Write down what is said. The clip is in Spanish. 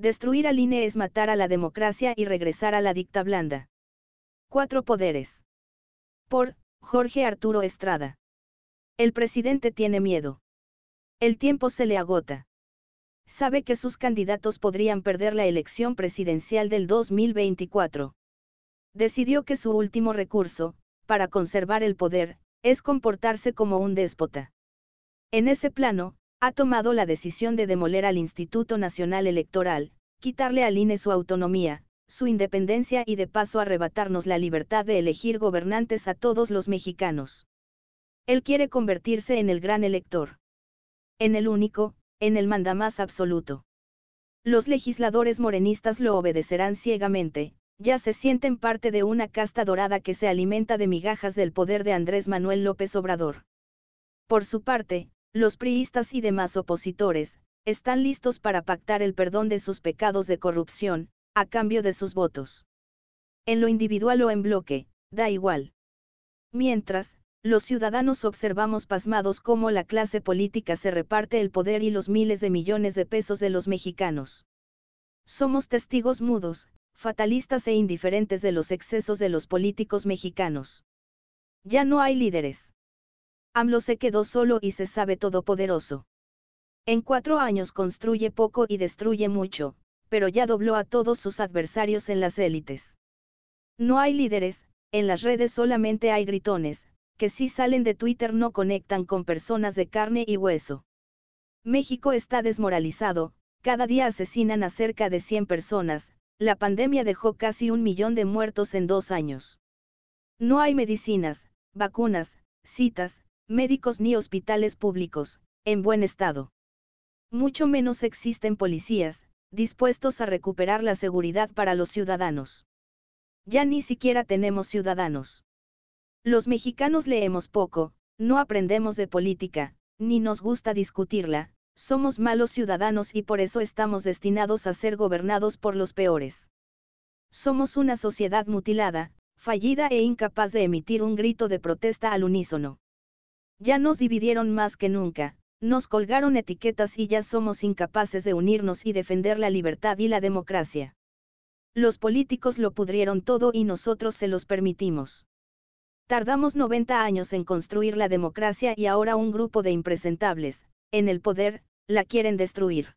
Destruir al INE es matar a la democracia y regresar a la dicta blanda. Cuatro poderes. Por Jorge Arturo Estrada. El presidente tiene miedo. El tiempo se le agota. Sabe que sus candidatos podrían perder la elección presidencial del 2024. Decidió que su último recurso, para conservar el poder, es comportarse como un déspota. En ese plano, ha tomado la decisión de demoler al Instituto Nacional Electoral, quitarle al INE su autonomía, su independencia y de paso arrebatarnos la libertad de elegir gobernantes a todos los mexicanos. Él quiere convertirse en el gran elector. En el único, en el mandamás absoluto. Los legisladores morenistas lo obedecerán ciegamente, ya se sienten parte de una casta dorada que se alimenta de migajas del poder de Andrés Manuel López Obrador. Por su parte, los priistas y demás opositores, están listos para pactar el perdón de sus pecados de corrupción, a cambio de sus votos. En lo individual o en bloque, da igual. Mientras, los ciudadanos observamos pasmados cómo la clase política se reparte el poder y los miles de millones de pesos de los mexicanos. Somos testigos mudos, fatalistas e indiferentes de los excesos de los políticos mexicanos. Ya no hay líderes. AMLO se quedó solo y se sabe todopoderoso. En cuatro años construye poco y destruye mucho, pero ya dobló a todos sus adversarios en las élites. No hay líderes, en las redes solamente hay gritones, que si salen de Twitter no conectan con personas de carne y hueso. México está desmoralizado, cada día asesinan a cerca de 100 personas, la pandemia dejó casi un millón de muertos en dos años. No hay medicinas, vacunas, citas, médicos ni hospitales públicos, en buen estado. Mucho menos existen policías, dispuestos a recuperar la seguridad para los ciudadanos. Ya ni siquiera tenemos ciudadanos. Los mexicanos leemos poco, no aprendemos de política, ni nos gusta discutirla, somos malos ciudadanos y por eso estamos destinados a ser gobernados por los peores. Somos una sociedad mutilada, fallida e incapaz de emitir un grito de protesta al unísono. Ya nos dividieron más que nunca, nos colgaron etiquetas y ya somos incapaces de unirnos y defender la libertad y la democracia. Los políticos lo pudrieron todo y nosotros se los permitimos. Tardamos 90 años en construir la democracia y ahora un grupo de impresentables, en el poder, la quieren destruir.